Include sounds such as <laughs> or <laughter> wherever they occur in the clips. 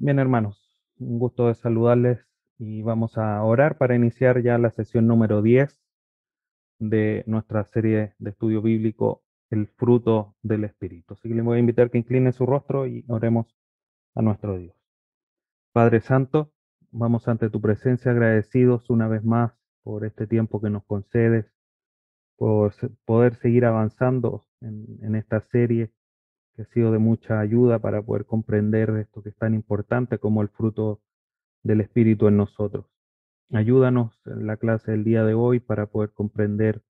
Bien, hermanos, un gusto de saludarles y vamos a orar para iniciar ya la sesión número 10 de nuestra serie de estudio bíblico, El fruto del Espíritu. Así que les voy a invitar que inclinen su rostro y oremos a nuestro Dios. Padre Santo, vamos ante tu presencia agradecidos una vez más por este tiempo que nos concedes, por poder seguir avanzando en, en esta serie que ha sido de mucha ayuda para poder comprender esto que es tan importante como el fruto del Espíritu en nosotros. Ayúdanos en la clase del día de hoy para poder comprender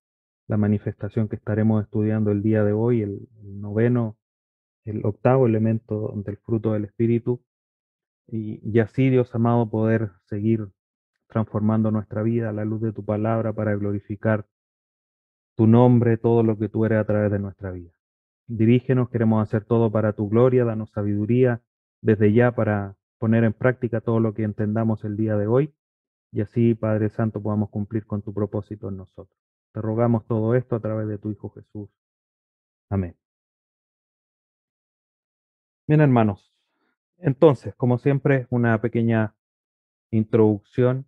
la manifestación que estaremos estudiando el día de hoy, el, noveno, el octavo elemento del fruto del Espíritu. Y, y así, Dios amado, poder seguir transformando nuestra vida a la luz de tu palabra para glorificar tu nombre, todo lo que tú eres a través de nuestra vida. Dirígenos, queremos hacer todo para tu gloria, danos sabiduría desde ya para poner en práctica todo lo que entendamos el día de hoy y así, Padre Santo, podamos cumplir con tu propósito en nosotros. Te rogamos todo esto a través de tu Hijo Jesús. Amén. Bien, hermanos. Entonces, como siempre, una pequeña introducción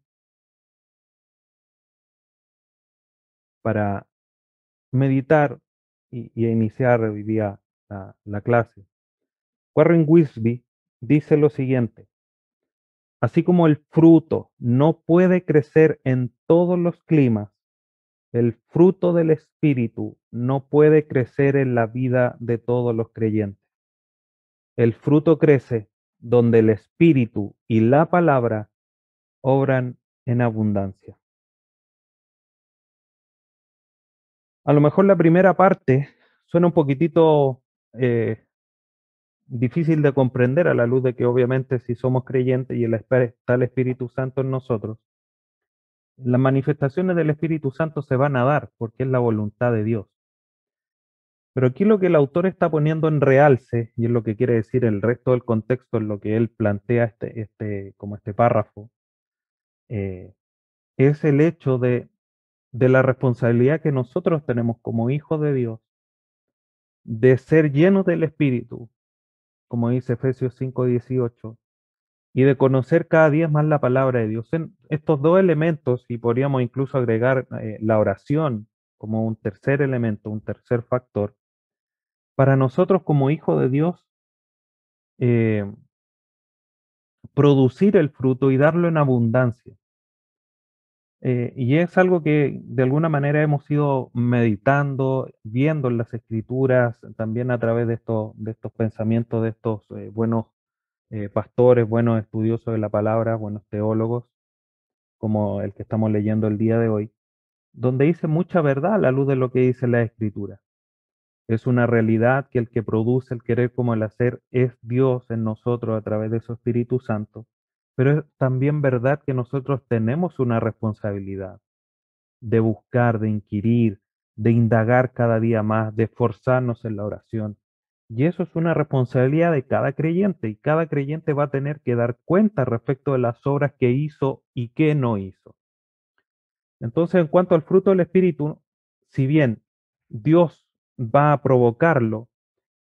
para meditar y, y iniciar hoy la, la clase. Warren Wisby dice lo siguiente, así como el fruto no puede crecer en todos los climas, el fruto del Espíritu no puede crecer en la vida de todos los creyentes. El fruto crece donde el Espíritu y la palabra obran en abundancia. A lo mejor la primera parte suena un poquitito eh, difícil de comprender a la luz de que obviamente si somos creyentes y el, está el Espíritu Santo en nosotros, las manifestaciones del Espíritu Santo se van a dar porque es la voluntad de Dios. Pero aquí lo que el autor está poniendo en realce, y es lo que quiere decir el resto del contexto en lo que él plantea este, este, como este párrafo, eh, es el hecho de de la responsabilidad que nosotros tenemos como hijos de Dios de ser llenos del Espíritu, como dice Efesios 5:18, y de conocer cada día más la palabra de Dios. En estos dos elementos, y podríamos incluso agregar eh, la oración como un tercer elemento, un tercer factor, para nosotros como hijos de Dios, eh, producir el fruto y darlo en abundancia. Eh, y es algo que de alguna manera hemos ido meditando, viendo en las escrituras, también a través de estos, pensamientos de estos eh, buenos eh, pastores, buenos estudiosos de la palabra, buenos teólogos, como el que estamos leyendo el día de hoy, donde dice mucha verdad a la luz de lo que dice la escritura. Es una realidad que el que produce el querer como el hacer es Dios en nosotros a través de su Espíritu Santo pero es también verdad que nosotros tenemos una responsabilidad de buscar, de inquirir, de indagar cada día más, de esforzarnos en la oración. Y eso es una responsabilidad de cada creyente y cada creyente va a tener que dar cuenta respecto de las obras que hizo y que no hizo. Entonces, en cuanto al fruto del Espíritu, si bien Dios va a provocarlo,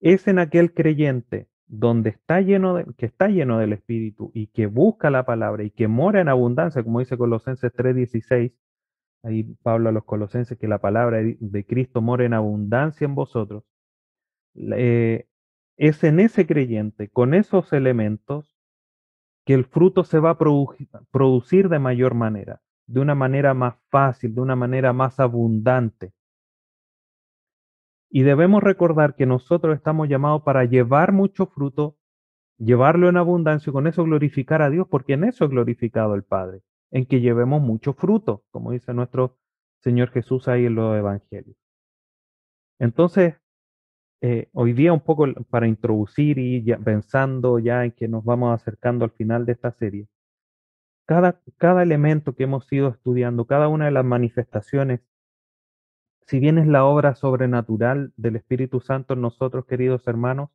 es en aquel creyente donde está lleno de, que está lleno del Espíritu y que busca la palabra y que mora en abundancia, como dice Colosenses 3:16, ahí Pablo a los Colosenses, que la palabra de Cristo mora en abundancia en vosotros, eh, es en ese creyente, con esos elementos, que el fruto se va a producir de mayor manera, de una manera más fácil, de una manera más abundante. Y debemos recordar que nosotros estamos llamados para llevar mucho fruto, llevarlo en abundancia y con eso glorificar a Dios, porque en eso es glorificado el Padre, en que llevemos mucho fruto, como dice nuestro Señor Jesús ahí en los Evangelios. Entonces, eh, hoy día un poco para introducir y pensando ya en que nos vamos acercando al final de esta serie, cada, cada elemento que hemos ido estudiando, cada una de las manifestaciones si bien es la obra sobrenatural del Espíritu Santo en nosotros, queridos hermanos,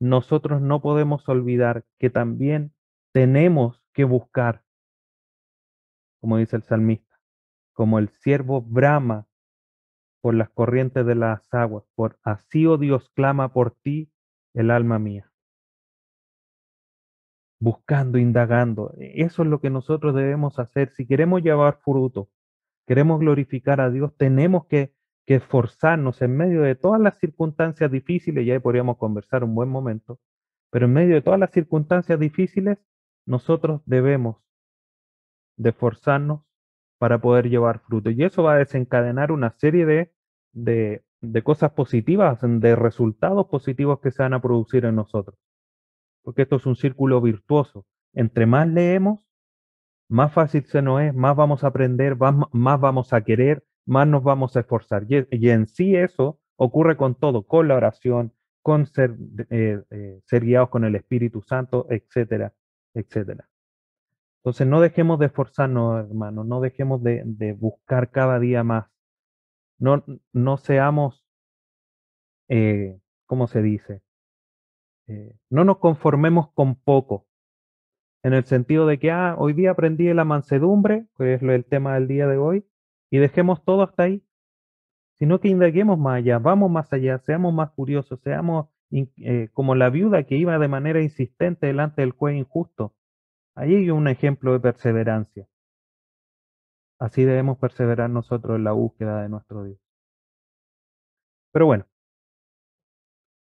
nosotros no podemos olvidar que también tenemos que buscar, como dice el salmista, como el siervo brama por las corrientes de las aguas, por así, oh Dios, clama por ti el alma mía. buscando, indagando. Eso es lo que nosotros debemos hacer. Si queremos llevar fruto, queremos glorificar a Dios, tenemos que, que esforzarnos en medio de todas las circunstancias difíciles, y ahí podríamos conversar un buen momento, pero en medio de todas las circunstancias difíciles, nosotros debemos de esforzarnos para poder llevar fruto. Y eso va a desencadenar una serie de, de, de cosas positivas, de resultados positivos que se van a producir en nosotros. Porque esto es un círculo virtuoso. Entre más leemos, más fácil se nos es, más vamos a aprender, más, vamos a querer, más nos vamos a esforzar. Y, en sí eso ocurre con todo, con la oración, con ser, eh, eh, ser guiados con el Espíritu Santo, etcétera, etcétera. Entonces no dejemos de esforzarnos, hermanos, no dejemos de, de, buscar cada día más. No, no seamos, eh, ¿cómo se dice? No nos conformemos con poco, en el sentido de que, ah, hoy día aprendí la mansedumbre, que es el tema del día de hoy, y dejemos todo hasta ahí, sino que indaguemos más allá, vamos más allá, seamos más curiosos, seamos eh, como la viuda que iba de manera insistente delante del juez injusto. Ahí hay un ejemplo de perseverancia. Así debemos perseverar nosotros en la búsqueda de nuestro Dios. Pero bueno,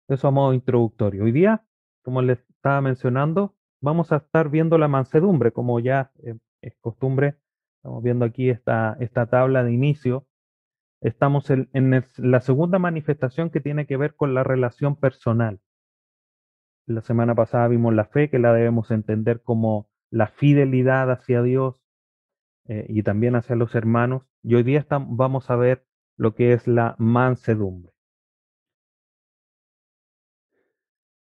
eso a modo introductorio. Hoy día, como les estaba mencionando, vamos a estar viendo la mansedumbre, como ya eh, es costumbre. Estamos viendo aquí esta, esta tabla de inicio. Estamos en, la segunda manifestación que tiene que ver con la relación personal. La semana pasada vimos la fe, que la debemos entender como la fidelidad hacia Dios eh, y también hacia los hermanos. Y hoy día vamos a ver lo que es la mansedumbre.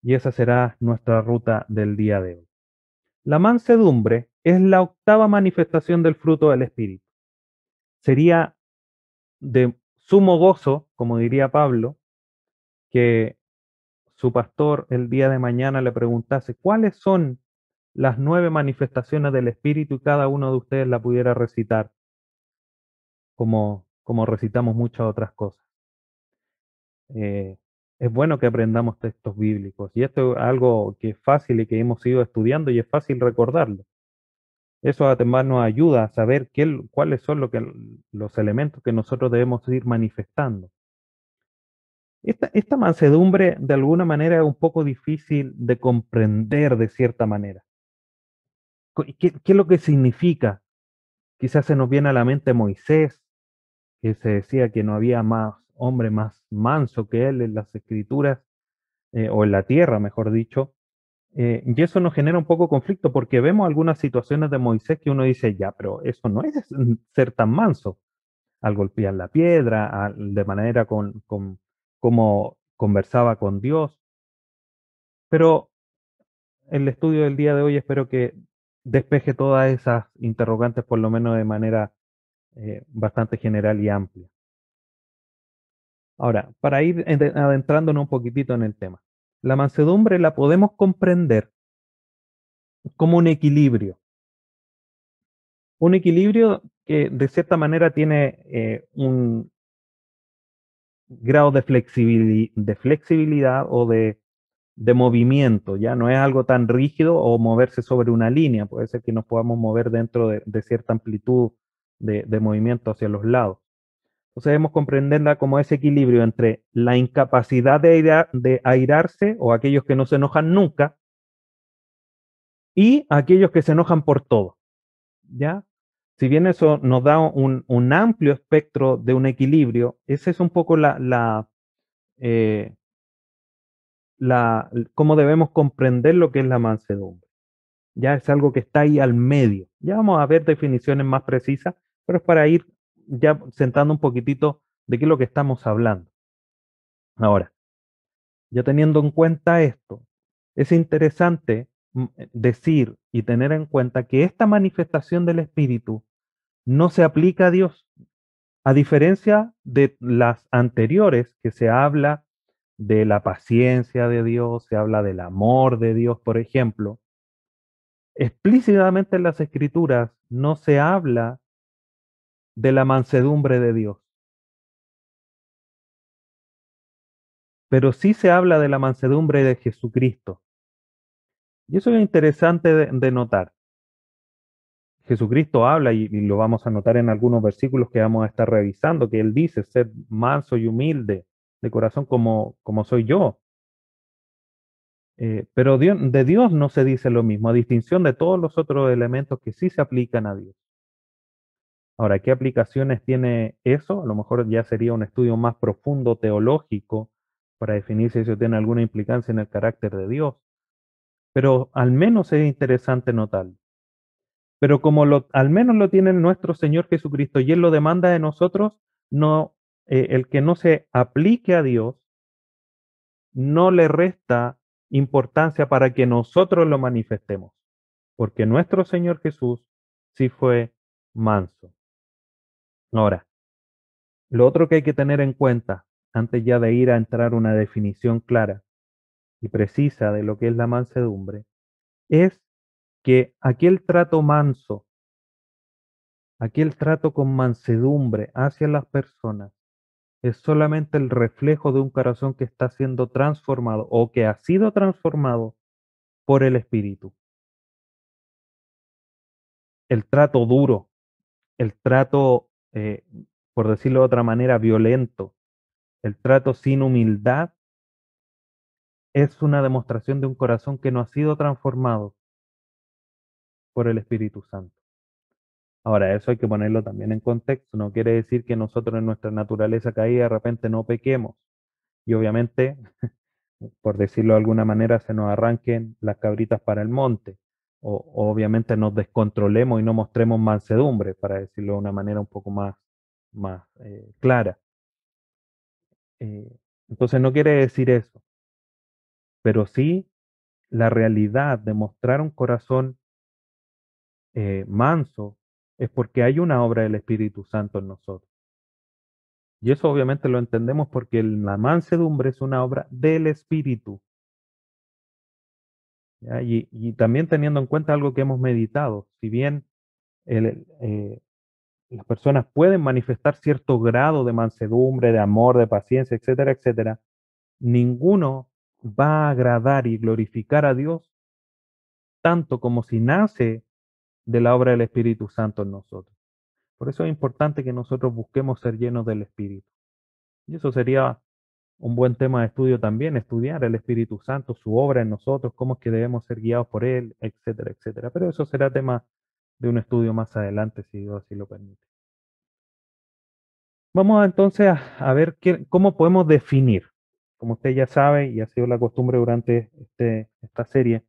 Y esa será nuestra ruta del día de hoy. La mansedumbre es la octava manifestación del fruto del Espíritu. Sería de sumo gozo, como diría Pablo, que su pastor el día de mañana le preguntase cuáles son las nueve manifestaciones del Espíritu y cada uno de ustedes la pudiera recitar, como, como recitamos muchas otras cosas. Eh, es bueno que aprendamos textos bíblicos. Y esto es algo que es fácil y que hemos ido estudiando y es fácil recordarlo. Eso además nos ayuda a saber qué, cuáles son lo que, los elementos que nosotros debemos ir manifestando. Esta, esta mansedumbre de alguna manera es un poco difícil de comprender de cierta manera. ¿Qué, ¿Qué, es lo que significa? Quizás se nos viene a la mente Moisés, que se decía que no había más hombre más manso que él en las escrituras, eh, o en la tierra, mejor dicho. Eh, y eso nos genera un poco conflicto porque vemos algunas situaciones de Moisés que uno dice, ya, pero eso no es ser tan manso. Al golpear la piedra, de manera con, con, como conversaba con Dios. Pero el estudio del día de hoy espero que despeje todas esas interrogantes, por lo menos de manera eh, bastante general y amplia. Ahora, para ir adentrándonos un poquitito en el tema, la mansedumbre la podemos comprender como un equilibrio. Un equilibrio que de cierta manera tiene eh, un grado de, flexibilidad, o de, movimiento, ya no es algo tan rígido o moverse sobre una línea, puede ser que nos podamos mover dentro de, cierta amplitud de movimiento hacia los lados. Entonces debemos comprenderla como ese equilibrio entre la incapacidad de, airarse o aquellos que no se enojan nunca y aquellos que se enojan por todo. ¿Ya? Si bien eso nos da un, amplio espectro de un equilibrio, esa es un poco la, la, eh, la, cómo debemos comprender lo que es la mansedumbre. Ya es algo que está ahí al medio. Ya vamos a ver definiciones más precisas, pero es para ir ya sentando un poquitito de qué es lo que estamos hablando. Ahora, ya teniendo en cuenta esto, es interesante mm, eh, decir y tener en cuenta que esta manifestación del Espíritu no se aplica a Dios, a diferencia de las anteriores que se habla de la paciencia de Dios, se habla del amor de Dios, por ejemplo. Explícitamente en las escrituras no se habla de la mansedumbre de Dios. Pero sí se habla de la mansedumbre de Jesucristo. Y eso es interesante de, notar. Jesucristo habla, y, lo vamos a notar en algunos versículos que vamos a estar revisando, que Él dice, ser manso y humilde de corazón como, como soy yo. Eh, pero de Dios no se dice lo mismo, a distinción de todos los otros elementos que sí se aplican a Dios. Ahora, ¿qué aplicaciones tiene eso? A lo mejor ya sería un estudio más profundo teológico para definir si eso tiene alguna implicancia en el carácter de Dios. Pero al menos es interesante notarlo. Pero como al menos lo tiene nuestro Señor Jesucristo y Él lo demanda de nosotros, no, eh, el que no se aplique a Dios no le resta importancia para que nosotros lo manifestemos, porque nuestro Señor Jesús sí fue manso. Ahora, lo otro que hay que tener en cuenta, antes ya de ir a entrar una definición clara y precisa de lo que es la mansedumbre, es que aquel trato manso, aquel trato con mansedumbre hacia las personas, es solamente el reflejo de un corazón que está siendo transformado o que ha sido transformado por el Espíritu. El trato duro, el trato, eh, por decirlo de otra manera, violento, el trato sin humildad, es una demostración de un corazón que no ha sido transformado por el Espíritu Santo. Ahora, eso hay que ponerlo también en contexto. No quiere decir que nosotros en nuestra naturaleza caída de repente no pequemos. Y obviamente, <laughs> por decirlo de alguna manera, se nos arranquen las cabritas para el monte. O, obviamente nos descontrolemos y no mostremos mansedumbre, para decirlo de una manera un poco más, más eh, clara. Eh, entonces no quiere decir eso. Pero sí la realidad de mostrar un corazón eh, manso es porque hay una obra del Espíritu Santo en nosotros. Y eso obviamente lo entendemos porque la mansedumbre es una obra del Espíritu. Y, también teniendo en cuenta algo que hemos meditado, si bien eh, las personas pueden manifestar cierto grado de mansedumbre, de amor, de paciencia, etcétera, etcétera, ninguno va a agradar y glorificar a Dios tanto como si nace de la obra del Espíritu Santo en nosotros. Por eso es importante que nosotros busquemos ser llenos del Espíritu. Y eso sería un buen tema de estudio también, estudiar el Espíritu Santo, su obra en nosotros, cómo es que debemos ser guiados por Él, etcétera, etcétera. Pero eso será tema de un estudio más adelante, si Dios así lo permite. Vamos entonces a, ver cómo podemos definir, como usted ya sabe y ha sido la costumbre durante este, esta serie,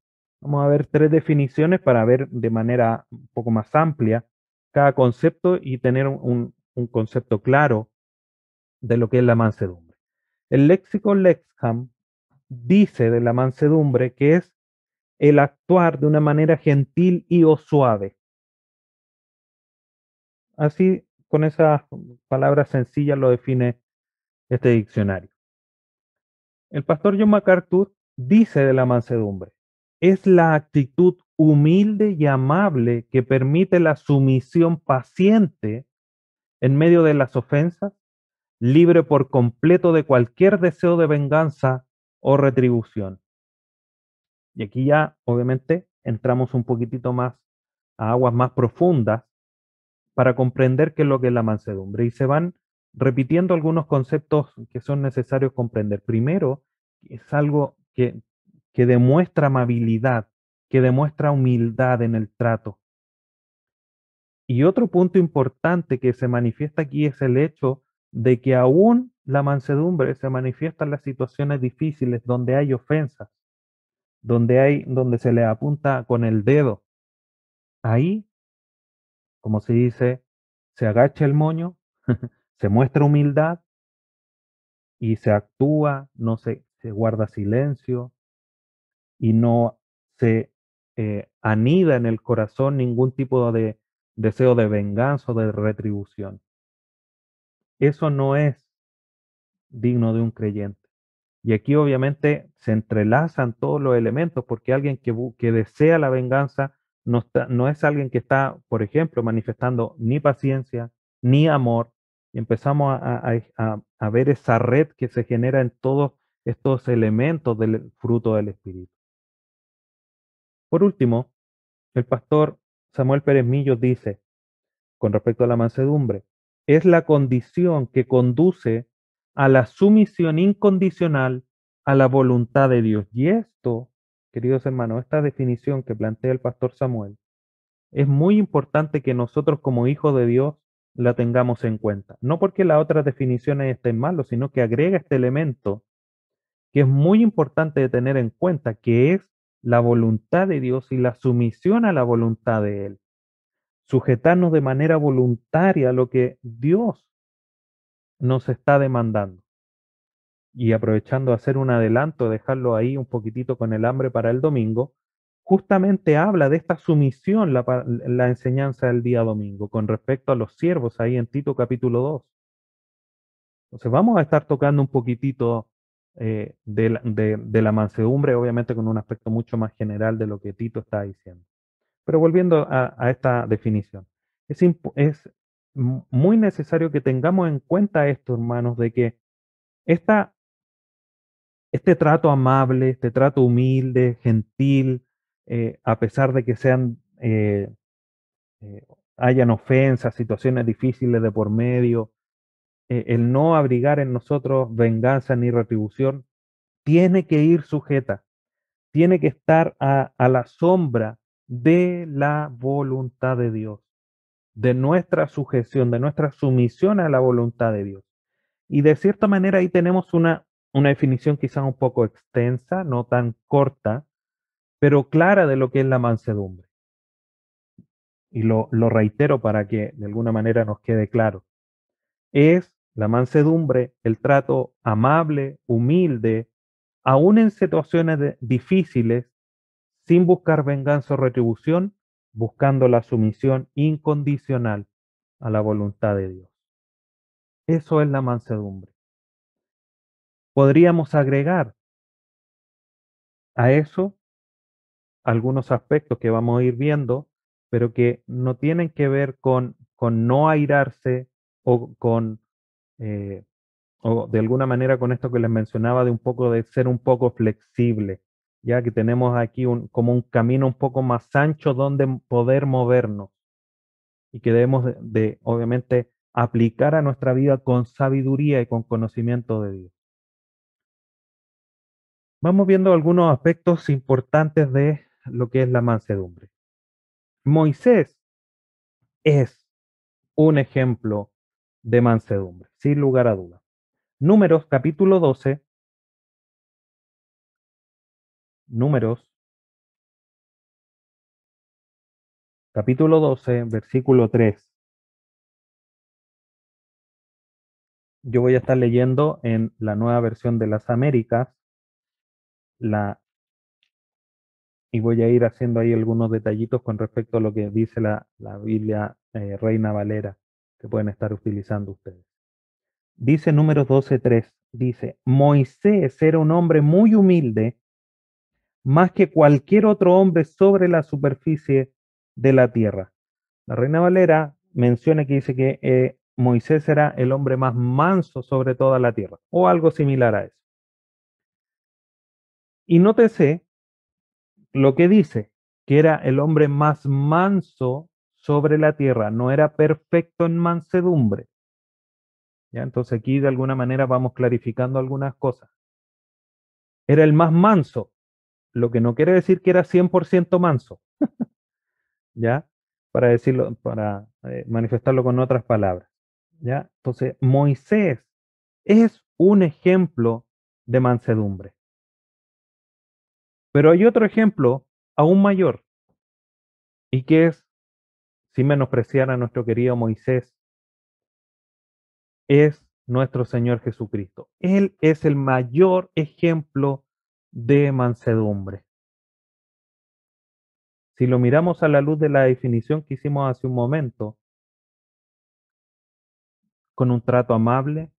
Vamos a ver tres definiciones para ver de manera un poco más amplia cada concepto y tener un, un concepto claro de lo que es la mansedumbre. El léxico Lexham dice de la mansedumbre que es el actuar de una manera gentil y o suave. Así, con esas palabras sencillas lo define este diccionario. El pastor John MacArthur dice de la mansedumbre, es la actitud humilde y amable que permite la sumisión paciente en medio de las ofensas, libre por completo de cualquier deseo de venganza o retribución. Y aquí ya, obviamente, entramos un poquitito más a aguas más profundas para comprender qué es lo que es la mansedumbre. Y se van repitiendo algunos conceptos que son necesarios comprender. Primero, es algo que que demuestra amabilidad, que demuestra humildad en el trato. Y otro punto importante que se manifiesta aquí es el hecho de que aún la mansedumbre se manifiesta en las situaciones difíciles donde hay ofensas, donde hay donde se le apunta con el dedo. Ahí, como se dice, se agacha el moño, <laughs> se muestra humildad y se actúa, no se, se guarda silencio, y no se eh, anida en el corazón ningún tipo de deseo de venganza o de retribución. Eso no es digno de un creyente. Y aquí obviamente se entrelazan todos los elementos porque alguien que, desea la venganza no, es alguien que está, por ejemplo, manifestando ni paciencia ni amor. Y empezamos a, a, a ver esa red que se genera en todos estos elementos del fruto del Espíritu. Por último, el pastor Samuel Pérez Millos dice, con respecto a la mansedumbre, es la condición que conduce a la sumisión incondicional a la voluntad de Dios. Y esto, queridos hermanos, esta definición que plantea el pastor Samuel, es muy importante que nosotros como hijos de Dios la tengamos en cuenta. No porque las otras definiciones estén malas, sino que agrega este elemento que es muy importante de tener en cuenta, que es la voluntad de Dios y la sumisión a la voluntad de Él. Sujetarnos de manera voluntaria a lo que Dios nos está demandando. Y aprovechando hacer un adelanto, dejarlo ahí un poquitito con el hambre para el domingo, justamente habla de esta sumisión la, enseñanza del día domingo con respecto a los siervos ahí en Tito capítulo 2. Entonces vamos a estar tocando un poquitito eh, de, de, la mansedumbre, obviamente con un aspecto mucho más general de lo que Tito está diciendo. Pero volviendo a, esta definición, es, muy necesario que tengamos en cuenta esto, hermanos, de que esta, este trato amable, este trato humilde, gentil, eh, a pesar de que sean, eh, eh, hayan ofensas, situaciones difíciles de por medio, el no abrigar en nosotros venganza ni retribución, tiene que ir sujeta, tiene que estar a la sombra de la voluntad de Dios, de nuestra sujeción, de nuestra sumisión a la voluntad de Dios. Y de cierta manera ahí tenemos una, una definición quizá un poco extensa, no tan corta, pero clara de lo que es la mansedumbre. Y lo, lo reitero para que de alguna manera nos quede claro. Es la mansedumbre, el trato amable, humilde, aún en situaciones difíciles, sin buscar venganza o retribución, buscando la sumisión incondicional a la voluntad de Dios. Eso es la mansedumbre. Podríamos agregar a eso algunos aspectos que vamos a ir viendo, pero que no tienen que ver con, no airarse o con, eh, o de alguna manera con esto que les mencionaba de un poco de ser un poco flexible, ya que tenemos aquí un, como un camino un poco más ancho donde poder movernos y que debemos de, obviamente aplicar a nuestra vida con sabiduría y con conocimiento de Dios. Vamos viendo algunos aspectos importantes de lo que es la mansedumbre. Moisés es un ejemplo de mansedumbre, sin lugar a duda. Números capítulo 12. Números capítulo 12, versículo 3. Yo voy a estar leyendo en la nueva versión de las Américas, la y voy a ir haciendo ahí algunos detallitos con respecto a lo que dice la, la Biblia eh, Reina Valera que pueden estar utilizando ustedes. Dice números 12.3, dice, Moisés era un hombre muy humilde, más que cualquier otro hombre sobre la superficie de la tierra. La Reina Valera menciona que dice que eh, Moisés era el hombre más manso sobre toda la tierra, o algo similar a eso. Y nótese lo que dice, que era el hombre más manso sobre la tierra, no era perfecto en mansedumbre. ¿Ya? Entonces aquí de alguna manera vamos clarificando algunas cosas. Era el más manso, lo que no quiere decir que era 100% manso. <laughs> ¿Ya? Para decirlo, para eh, manifestarlo con otras palabras. ¿Ya? Entonces, Moisés es un ejemplo de mansedumbre. Pero hay otro ejemplo aún mayor, y que es, sin menospreciar a nuestro querido Moisés, es nuestro Señor Jesucristo. Él es el mayor ejemplo de mansedumbre. Si lo miramos a la luz de la definición que hicimos hace un momento, con un trato amable,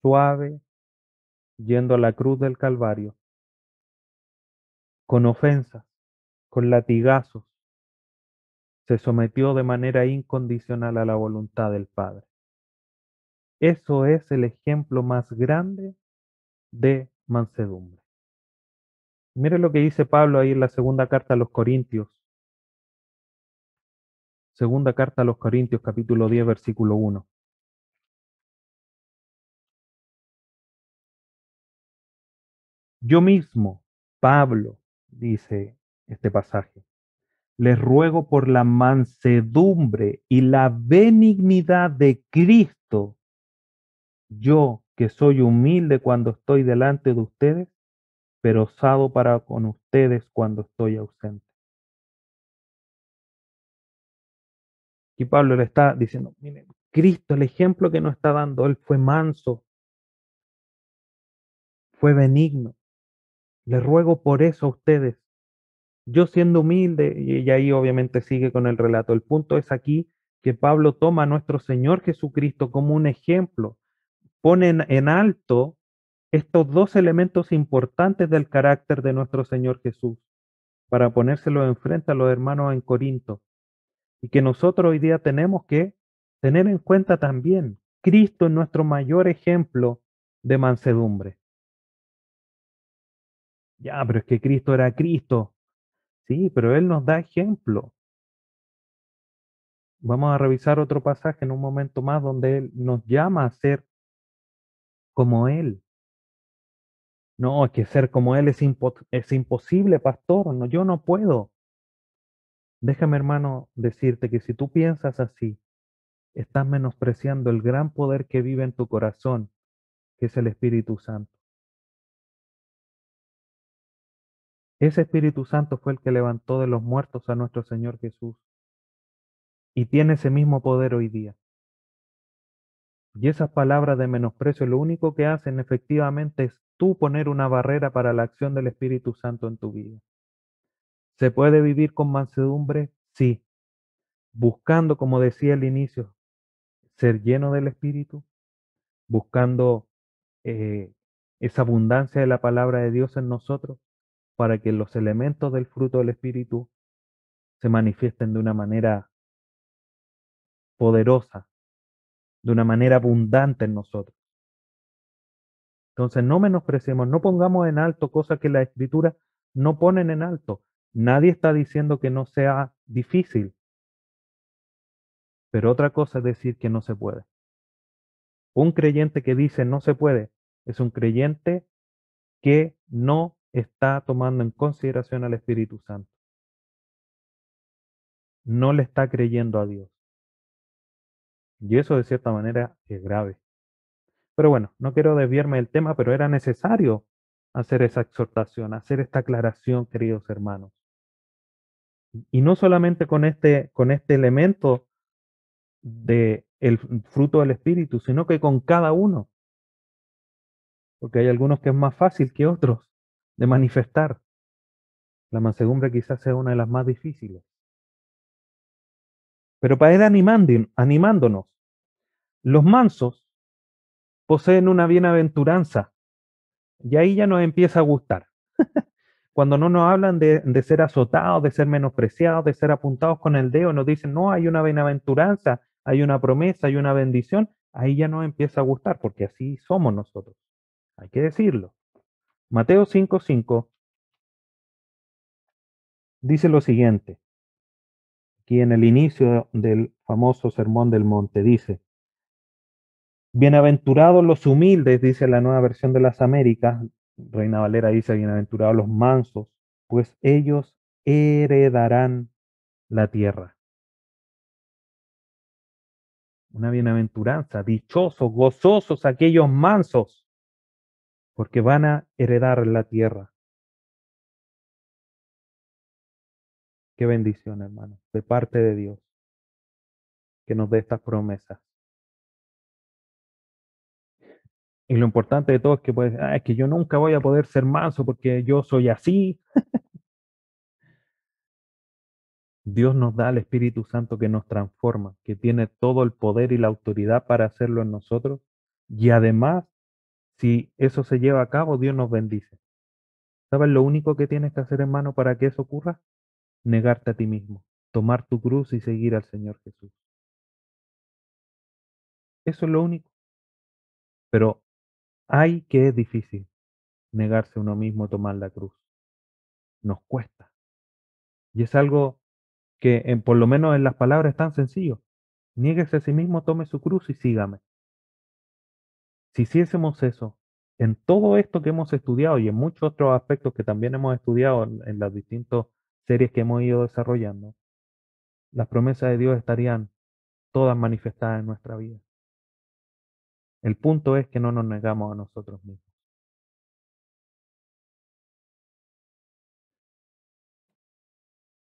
suave, yendo a la cruz del Calvario, con ofensas, con latigazos, se sometió de manera incondicional a la voluntad del Padre. Eso es el ejemplo más grande de mansedumbre. Mire lo que dice Pablo ahí en la segunda carta a los Corintios. Segunda carta a los Corintios, capítulo 10, versículo 1. Yo mismo, Pablo, dice este pasaje, les ruego por la mansedumbre y la benignidad de Cristo, yo que soy humilde cuando estoy delante de ustedes, pero osado para con ustedes cuando estoy ausente. Y Pablo le está diciendo, miren, Cristo, el ejemplo que nos está dando, Él fue manso, fue benigno. Le ruego por eso a ustedes. Yo siendo humilde, y ahí obviamente sigue con el relato, el punto es aquí que Pablo toma a nuestro Señor Jesucristo como un ejemplo, pone en alto estos dos elementos importantes del carácter de nuestro Señor Jesús, para ponérselo enfrente a los hermanos en Corinto y que nosotros hoy día tenemos que tener en cuenta también. Cristo es nuestro mayor ejemplo de mansedumbre. Ya, pero es que Cristo era Cristo. Sí, pero Él nos da ejemplo. Vamos a revisar otro pasaje en un momento más donde Él nos llama a ser como Él. No, es que ser como Él es, es imposible, pastor. No, yo no puedo. Déjame, hermano, decirte que si tú piensas así, estás menospreciando el gran poder que vive en tu corazón, que es el Espíritu Santo. Ese Espíritu Santo fue el que levantó de los muertos a nuestro Señor Jesús. Y tiene ese mismo poder hoy día. Y esas palabras de menosprecio lo único que hacen efectivamente es tú poner una barrera para la acción del Espíritu Santo en tu vida. ¿Se puede vivir con mansedumbre? Sí. Buscando, como decía al inicio, ser lleno del Espíritu, buscando eh, esa abundancia de la palabra de Dios en nosotros, para que los elementos del fruto del Espíritu se manifiesten de una manera poderosa, de una manera abundante en nosotros. Entonces no menospreciemos, no pongamos en alto cosas que la Escritura no ponen en alto. Nadie está diciendo que no sea difícil, pero otra cosa es decir que no se puede. Un creyente que dice no se puede es un creyente que no está tomando en consideración al Espíritu Santo. No le está creyendo a Dios. Y eso de cierta manera es grave. Pero bueno, no quiero desviarme del tema, pero era necesario hacer esa exhortación, hacer esta aclaración, queridos hermanos. Y no solamente con este, con este elemento del el fruto del Espíritu, sino que con cada uno. Porque hay algunos que es más fácil que otros de manifestar. La mansedumbre quizás sea una de las más difíciles. Pero para ir animándonos, los mansos poseen una bienaventuranza y ahí ya nos empieza a gustar. <laughs> Cuando no nos hablan de, ser azotados, de ser menospreciados, de ser apuntados con el dedo, nos dicen, no, hay una bienaventuranza, hay una promesa, hay una bendición, ahí ya nos empieza a gustar, porque así somos nosotros. Hay que decirlo. Mateo 5:5 dice lo siguiente. Aquí en el inicio del famoso Sermón del Monte dice, Bienaventurados los humildes, dice la nueva versión de las Américas, Reina Valera dice, bienaventurados los mansos, pues ellos heredarán la tierra. Una bienaventuranza, dichosos, gozosos aquellos mansos, porque van a heredar la tierra. Qué bendición, hermano, de parte de Dios, que nos dé estas promesas. Y lo importante de todo es que pues, es que yo nunca voy a poder ser manso porque yo soy así. Dios nos da al Espíritu Santo que nos transforma, que tiene todo el poder y la autoridad para hacerlo en nosotros. Y además, si eso se lleva a cabo, Dios nos bendice. ¿Sabes lo único que tienes que hacer, hermano, para que eso ocurra? Negarte a ti mismo, tomar tu cruz y seguir al Señor Jesús. Eso es lo único. Pero Ay, que es difícil negarse uno mismo tomar la cruz. nos cuesta. Y es algo que en, por lo menos en las palabras es tan sencillo. Niéguese a sí mismo, tome su cruz y sígame. Si hiciésemos eso, en todo esto que hemos estudiado y en muchos otros aspectos que también hemos estudiado en las distintas series que hemos ido desarrollando, las promesas de Dios estarían todas manifestadas en nuestra vida. El punto es que no nos negamos a nosotros mismos.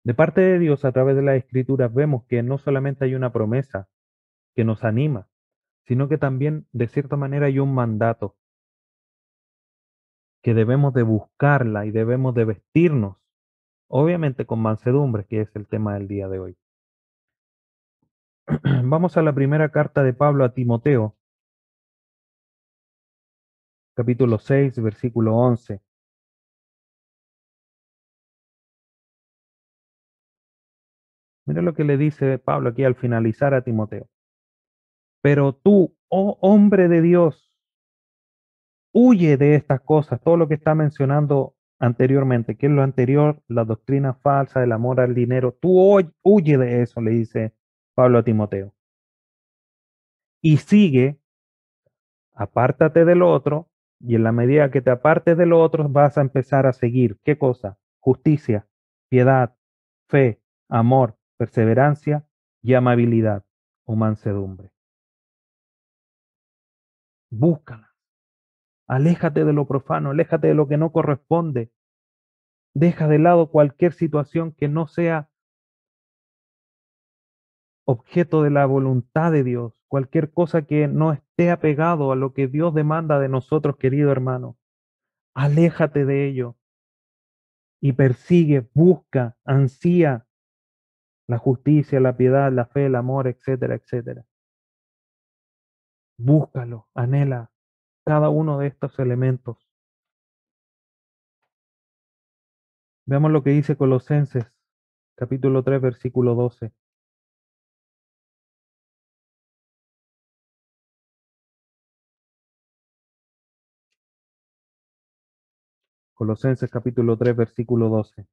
De parte de Dios, a través de las escrituras, vemos que no solamente hay una promesa que nos anima, sino que también, de cierta manera, hay un mandato que debemos de buscarla y debemos de vestirnos, obviamente con mansedumbre, que es el tema del día de hoy. <clears throat> Vamos a la primera carta de Pablo a Timoteo, capítulo 6, versículo 11. Mira lo que le dice Pablo aquí al finalizar a Timoteo. Pero tú, oh hombre de Dios, huye de estas cosas, todo lo que está mencionando anteriormente, que es lo anterior, la doctrina falsa, el amor al dinero. Tú huye de eso, le dice Pablo a Timoteo. Y sigue, apártate del otro, y en la medida que te apartes de lo otro, vas a empezar a seguir, ¿qué cosa? Justicia, piedad, fe, amor, perseverancia y amabilidad o mansedumbre. Búscala. Aléjate de lo profano, aléjate de lo que no corresponde. Deja de lado cualquier situación que no sea objeto de la voluntad de Dios, cualquier cosa que no esté apegado a lo que Dios demanda de nosotros, querido hermano. Aléjate de ello y persigue, busca, ansía la justicia, la piedad, la fe, el amor, etcétera, etcétera. Búscalo, anhela cada uno de estos elementos. Veamos lo que dice Colosenses, capítulo 3, versículo 12. Colosenses capítulo 3, versículo 12.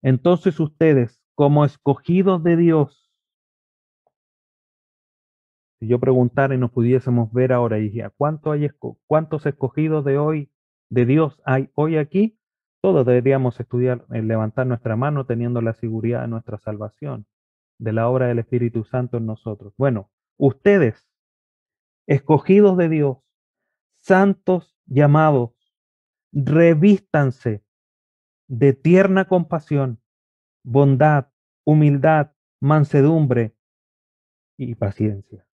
Entonces ustedes, como escogidos de Dios, si yo preguntara y nos pudiésemos ver ahora y dije, ¿cuánto hay, ¿cuántos escogidos de hoy, de Dios hay hoy aquí? Todos deberíamos estudiar, eh, levantar nuestra mano teniendo la seguridad de nuestra salvación, de la obra del Espíritu Santo en nosotros. Bueno, ustedes, escogidos de Dios, santos llamados, revístanse de tierna compasión, bondad, humildad, mansedumbre y paciencia.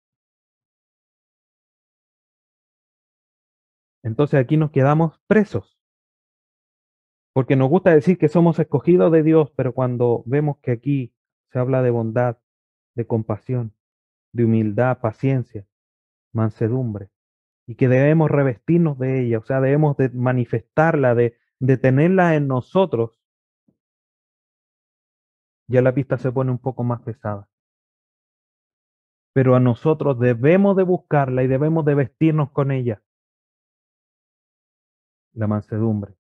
Entonces aquí nos quedamos presos. Porque nos gusta decir que somos escogidos de Dios, pero cuando vemos que aquí se habla de bondad, de compasión, de humildad, paciencia, mansedumbre, y que debemos revestirnos de ella, o sea, debemos de manifestarla, de, de tenerla en nosotros, ya la pista se pone un poco más pesada. Pero a nosotros debemos de buscarla y debemos de vestirnos con ella. La mansedumbre,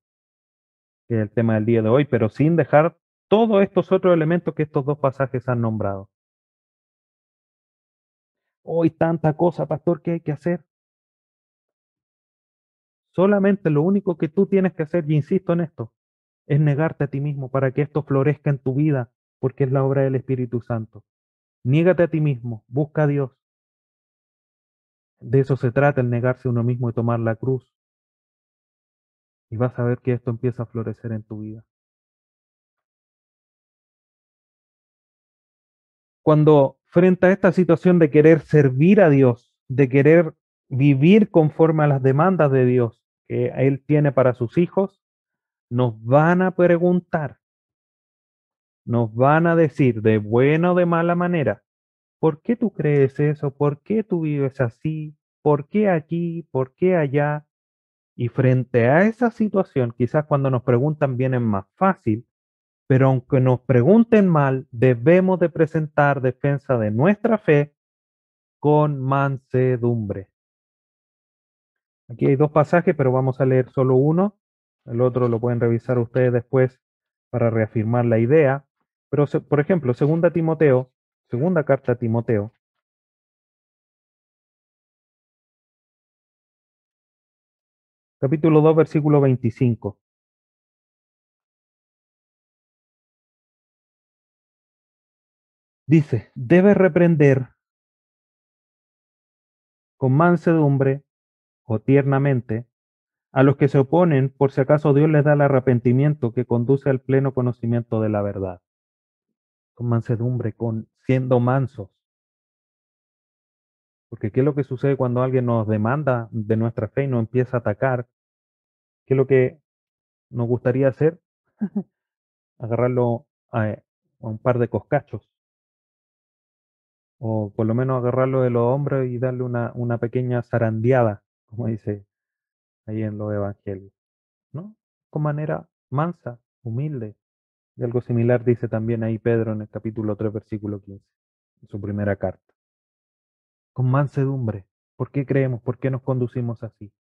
que es el tema del día de hoy, pero sin dejar todos estos otros elementos que estos dos pasajes han nombrado. Hoy tanta cosa, pastor, que hay que hacer. Solamente lo único que tú tienes que hacer, y insisto en esto, es negarte a ti mismo para que esto florezca en tu vida, porque es la obra del Espíritu Santo. Niégate a ti mismo, busca a Dios. De eso se trata el negarse a uno mismo y tomar la cruz. Y vas a ver que esto empieza a florecer en tu vida. Cuando frente a esta situación de querer servir a Dios, de querer vivir conforme a las demandas de Dios, que Él tiene para sus hijos, nos van a preguntar, nos van a decir de buena o de mala manera, ¿por qué tú crees eso? ¿Por qué tú vives así? ¿Por qué aquí? ¿Por qué allá? Y frente a esa situación, quizás cuando nos preguntan viene más fácil, pero aunque nos pregunten mal, debemos de presentar defensa de nuestra fe con mansedumbre. Aquí hay dos pasajes, pero vamos a leer solo uno. el otro lo pueden revisar ustedes después para reafirmar la idea. Pero, por ejemplo, segunda Timoteo, segunda carta a Timoteo, capítulo 2, versículo 25. Dice, debe reprender con mansedumbre o tiernamente a los que se oponen por si acaso Dios les da el arrepentimiento que conduce al pleno conocimiento de la verdad. Con mansedumbre, con siendo mansos. Porque ¿qué es lo que sucede cuando alguien nos demanda de nuestra fe y nos empieza a atacar? ¿Qué es lo que nos gustaría hacer? <laughs> Agarrarlo a, un par de coscachos. O por lo menos agarrarlo de los hombros y darle una, una pequeña zarandeada, como dice ahí en los evangelios. ¿No? Con manera mansa, humilde. Y algo similar dice también ahí Pedro en el capítulo 3, versículo 15, en su primera carta con mansedumbre. ¿Por qué creemos? ¿Por qué nos conducimos así?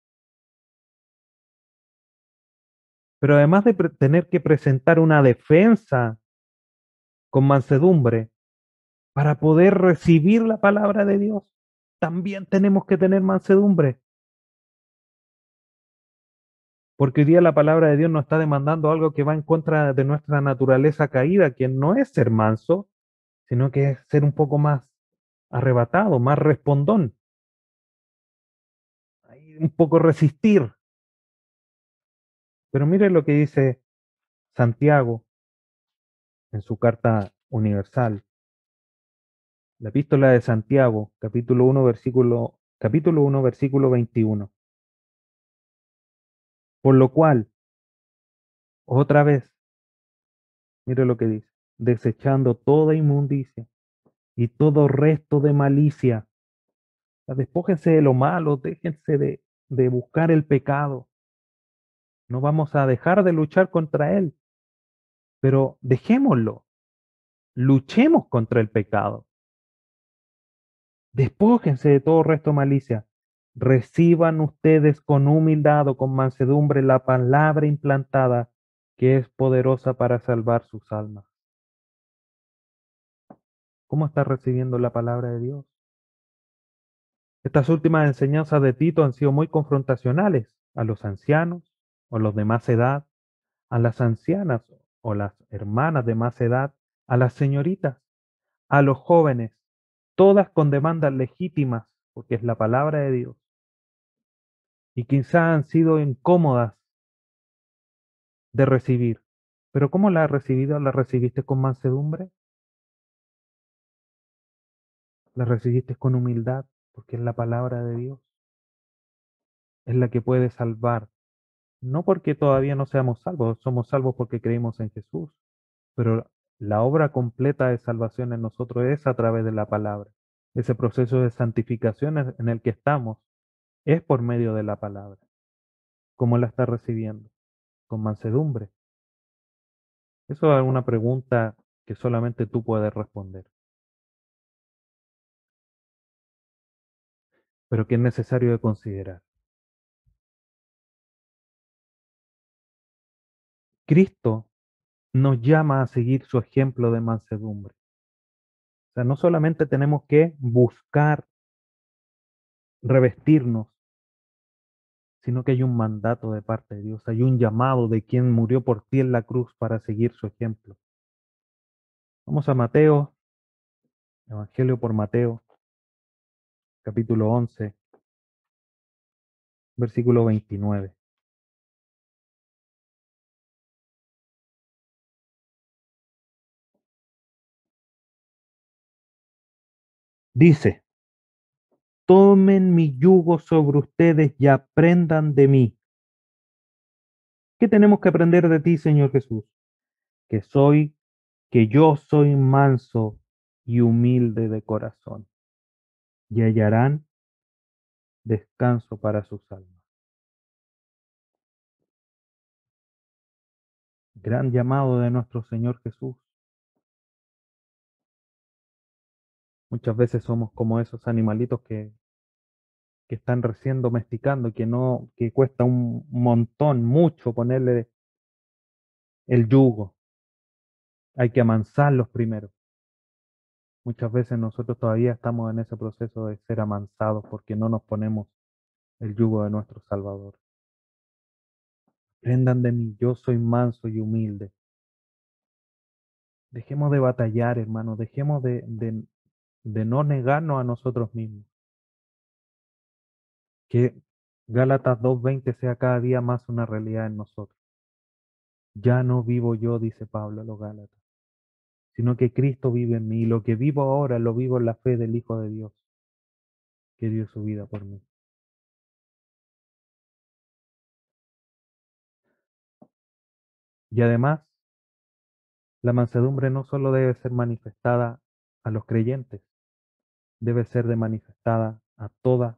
Pero además de tener que presentar una defensa con mansedumbre para poder recibir la palabra de Dios, también tenemos que tener mansedumbre. Porque hoy día la palabra de Dios nos está demandando algo que va en contra de nuestra naturaleza caída, que no es ser manso, sino que es ser un poco más arrebatado, más respondón. Un poco resistir. Pero mire lo que dice Santiago en su carta universal. La epístola de Santiago, capítulo 1, versículo, capítulo 1, versículo 21. Por lo cual, otra vez, mire lo que dice, desechando toda inmundicia y todo resto de malicia. Despójense de lo malo, déjense de, de buscar el pecado. No vamos a dejar de luchar contra él, pero dejémoslo. Luchemos contra el pecado. Despójense de todo resto de malicia. Reciban ustedes con humildad o con mansedumbre la palabra implantada que es poderosa para salvar sus almas. ¿Cómo estás recibiendo la palabra de Dios? Estas últimas enseñanzas de Tito han sido muy confrontacionales a los ancianos o los de más edad, a las ancianas o las hermanas de más edad, a las señoritas, a los jóvenes, todas con demandas legítimas, porque es la palabra de Dios. Y quizá han sido incómodas de recibir. Pero ¿cómo la has recibido? ¿La recibiste con mansedumbre? la recibiste con humildad, porque es la palabra de Dios. Es la que puede salvar. No porque todavía no seamos salvos, somos salvos porque creímos en Jesús, pero la obra completa de salvación en nosotros es a través de la palabra. Ese proceso de santificación en el que estamos es por medio de la palabra. ¿Cómo la está recibiendo? Con mansedumbre. Eso es una pregunta que solamente tú puedes responder. pero que es necesario de considerar. Cristo nos llama a seguir su ejemplo de mansedumbre. O sea, no solamente tenemos que buscar revestirnos, sino que hay un mandato de parte de Dios, hay un llamado de quien murió por ti en la cruz para seguir su ejemplo. Vamos a Mateo, Evangelio por Mateo, capítulo 11, versículo 29. Dice, tomen mi yugo sobre ustedes y aprendan de mí. ¿Qué tenemos que aprender de ti, Señor Jesús? Que soy, que yo soy manso y humilde de corazón y hallarán descanso para sus almas. Gran llamado de nuestro Señor Jesús. Muchas veces somos como esos animalitos que que están recién domesticando, que no, que cuesta un montón, mucho ponerle el yugo. Hay que amansarlos primero. Muchas veces nosotros todavía estamos en ese proceso de ser amansados porque no nos ponemos el yugo de nuestro Salvador. Aprendan de mí, yo soy manso y humilde. Dejemos de batallar, hermano, dejemos de, de, de no negarnos a nosotros mismos. Que Gálatas 2.20 sea cada día más una realidad en nosotros. Ya no vivo yo, dice Pablo a los Gálatas, sino que Cristo vive en mí y lo que vivo ahora lo vivo en la fe del Hijo de Dios, que dio su vida por mí. Y además, la mansedumbre no solo debe ser manifestada a los creyentes, debe ser de manifestada a todas,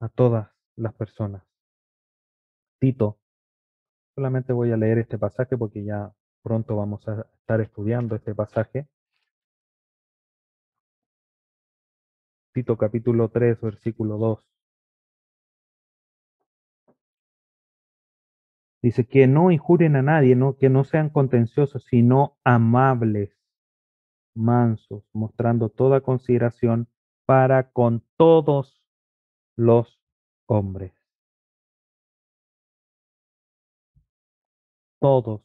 a todas las personas. Tito, solamente voy a leer este pasaje porque ya pronto vamos a estar estudiando este pasaje. Tito capítulo 3, versículo 2. Dice que no injuren a nadie, ¿no? que no sean contenciosos, sino amables, mansos, mostrando toda consideración para con todos los hombres. Todos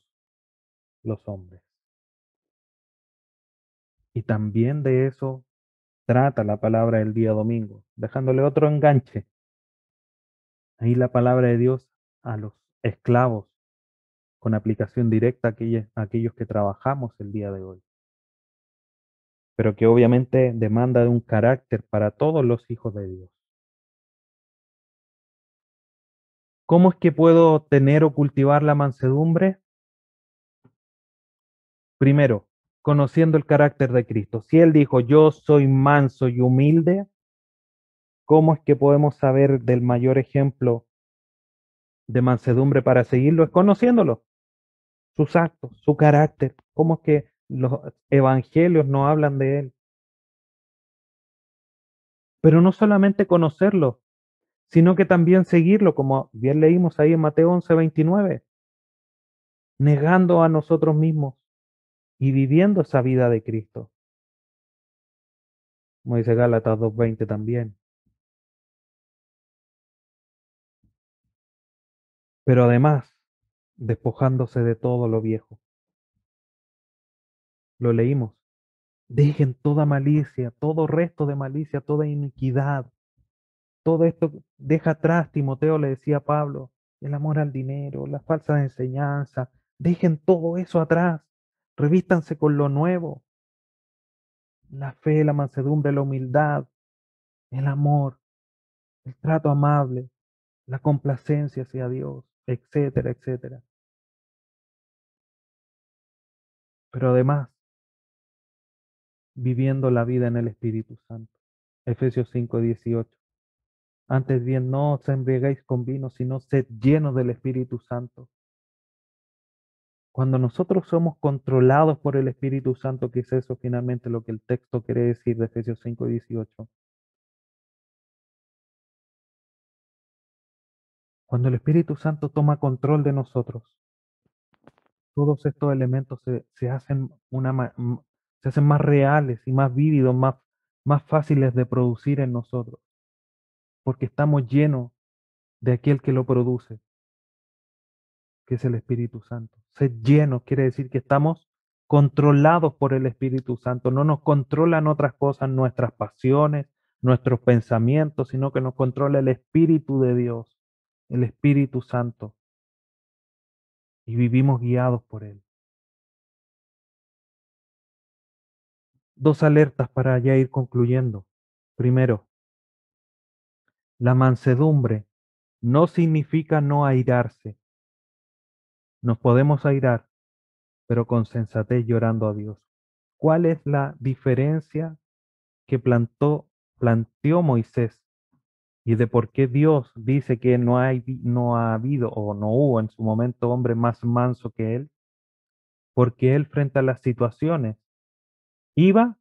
los hombres. Y también de eso trata la palabra del día domingo, dejándole otro enganche. Ahí la palabra de Dios a los esclavos con aplicación directa a aquellos, que trabajamos el día de hoy. Pero que obviamente demanda de un carácter para todos los hijos de Dios. ¿Cómo es que puedo tener o cultivar la mansedumbre? Primero, conociendo el carácter de Cristo. Si Él dijo, yo soy manso y humilde, ¿cómo es que podemos saber del mayor ejemplo de mansedumbre para seguirlo es conociéndolo, sus actos, su carácter, cómo es que los evangelios no hablan de él. Pero no solamente conocerlo, sino que también seguirlo, como bien leímos ahí en Mateo 11, 29, negando a nosotros mismos y viviendo esa vida de Cristo. Como dice Gálatas 2.20 también. pero además despojándose de todo lo viejo. Lo leímos. Dejen toda malicia, todo resto de malicia, toda iniquidad. Todo esto deja atrás, Timoteo le decía a Pablo, el amor al dinero, la falsa enseñanza. Dejen todo eso atrás. Revístanse con lo nuevo. La fe, la mansedumbre, la humildad, el amor, el trato amable, la complacencia hacia Dios etcétera, etcétera. Pero además, viviendo la vida en el Espíritu Santo. Efesios 5, 18. Antes bien, no os embriagáis con vino, sino sed llenos del Espíritu Santo. Cuando nosotros somos controlados por el Espíritu Santo, que es eso finalmente lo que el texto quiere decir de Efesios 5, 18, Cuando el Espíritu Santo toma control de nosotros, todos estos elementos se, hacen, una, se hacen más reales y más vívidos, más, más fáciles de producir en nosotros, porque estamos llenos de aquel que lo produce, que es el Espíritu Santo. Ser llenos quiere decir que estamos controlados por el Espíritu Santo. No nos controlan otras cosas, nuestras pasiones, nuestros pensamientos, sino que nos controla el Espíritu de Dios el Espíritu Santo y vivimos guiados por Él. Dos alertas para ya ir concluyendo. Primero, la mansedumbre no significa no airarse. Nos podemos airar, pero con sensatez llorando a Dios. ¿Cuál es la diferencia que plantó, planteó Moisés y de por qué Dios dice que no, hay, no ha habido o no hubo en su momento hombre más manso que él, porque él frente a las situaciones iba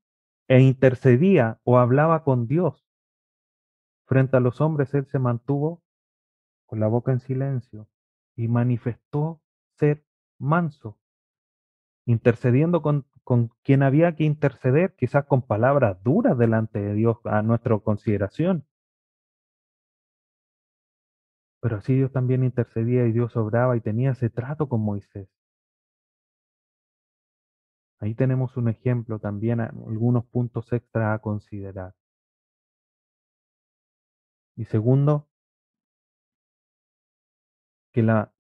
e intercedía o hablaba con Dios Frente a los hombres él se mantuvo con la boca en silencio y manifestó ser manso, intercediendo con, con quien había que interceder, quizás con palabras duras delante de Dios a nuestra consideración. Pero así Dios también intercedía y Dios obraba y tenía ese trato con Moisés. Ahí tenemos un ejemplo también, algunos puntos extra a considerar. Y segundo, que la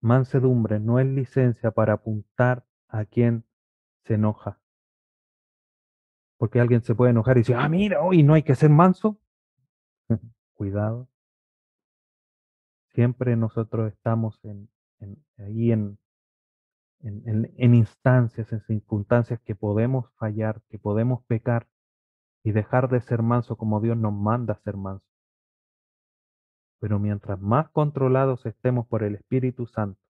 mansedumbre no es licencia para apuntar a quien se enoja. Porque alguien se puede enojar y decir, ah, mira, hoy no hay que ser manso. <laughs> Cuidado. Siempre nosotros estamos en, ahí en, en, instancias, en circunstancias que podemos fallar, que podemos pecar y dejar de ser manso como Dios nos manda a ser manso. Pero mientras más controlados estemos por el Espíritu Santo,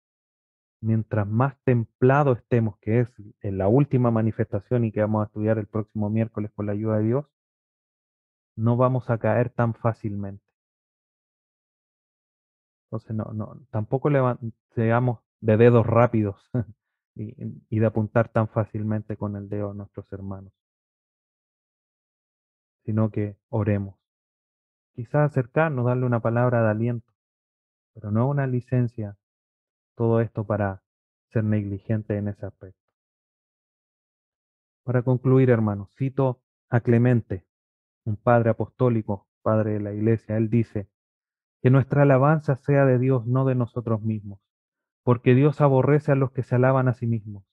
mientras más templados estemos, que es en la última manifestación y que vamos a estudiar el próximo miércoles con la ayuda de Dios, no vamos a caer tan fácilmente. Entonces, no, no, tampoco seamos de dedos rápidos <laughs> y, de apuntar tan fácilmente con el dedo a nuestros hermanos, sino que oremos. Quizás acercarnos, darle una palabra de aliento, pero no una licencia, todo esto para ser negligente en ese aspecto. Para concluir, hermanos, cito a Clemente, un padre apostólico, padre de la iglesia. Él dice, que nuestra alabanza sea de Dios, no de nosotros mismos, porque Dios aborrece a los que se alaban a sí mismos.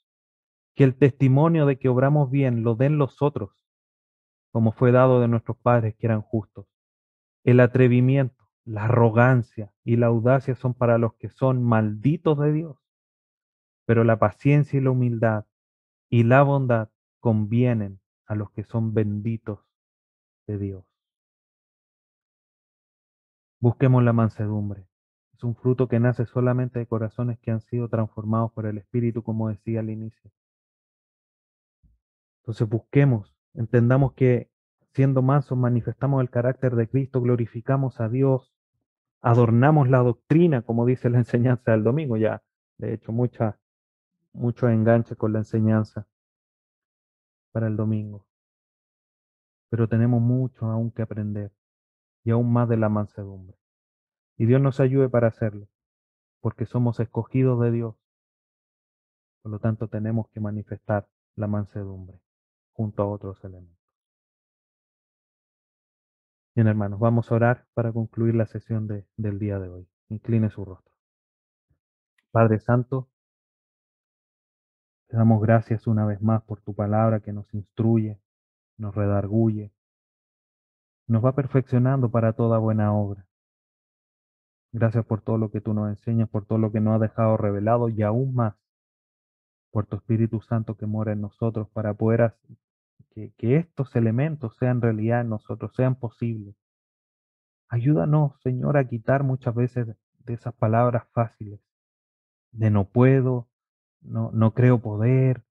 Que el testimonio de que obramos bien lo den los otros, como fue dado de nuestros padres que eran justos. El atrevimiento, la arrogancia y la audacia son para los que son malditos de Dios, pero la paciencia y la humildad y la bondad convienen a los que son benditos de Dios. Busquemos la mansedumbre. Es un fruto que nace solamente de corazones que han sido transformados por el Espíritu, como decía al inicio. Entonces busquemos, entendamos que siendo mansos manifestamos el carácter de Cristo, glorificamos a Dios, adornamos la doctrina, como dice la <laughs> enseñanza del domingo. Ya, de hecho, mucha, mucho enganche con la enseñanza para el domingo. Pero tenemos mucho aún que aprender y aún más de la mansedumbre. Y Dios nos ayude para hacerlo, porque somos escogidos de Dios. Por lo tanto, tenemos que manifestar la mansedumbre junto a otros elementos. Bien, hermanos, vamos a orar para concluir la sesión de, del día de hoy. Incline su rostro. Padre Santo, te damos gracias una vez más por tu palabra que nos instruye, nos redarguye, nos va perfeccionando para toda buena obra. Gracias por todo lo que tú nos enseñas, por todo lo que nos has dejado revelado y aún más por tu Espíritu Santo que mora en nosotros para poder que, que estos elementos sean realidad en nosotros, sean posibles. Ayúdanos, Señor, a quitar muchas veces de esas palabras fáciles, de no puedo, no, no creo poder,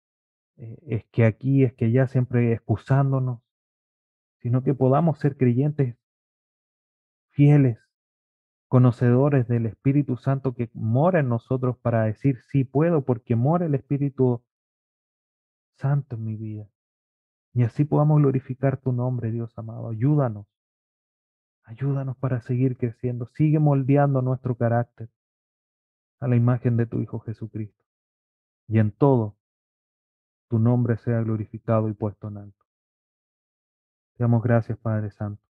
eh, es que aquí, es que ya siempre excusándonos sino que podamos ser creyentes fieles, conocedores del Espíritu Santo que mora en nosotros para decir, sí puedo, porque mora el Espíritu Santo en mi vida. Y así podamos glorificar tu nombre, Dios amado. Ayúdanos. Ayúdanos para seguir creciendo. Sigue moldeando nuestro carácter a la imagen de tu Hijo Jesucristo. Y en todo, tu nombre sea glorificado y puesto en alto. Te damos gracias, Padre Santo.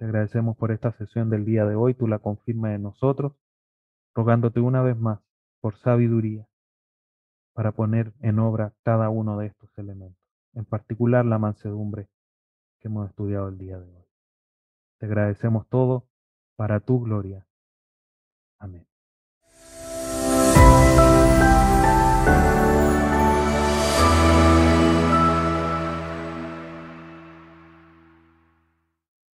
Te agradecemos por esta sesión del día de hoy. Tú la confirmas en nosotros, rogándote una vez más por sabiduría para poner en obra cada uno de estos elementos, en particular la mansedumbre que hemos estudiado el día de hoy. Te agradecemos todo para tu gloria. Amén.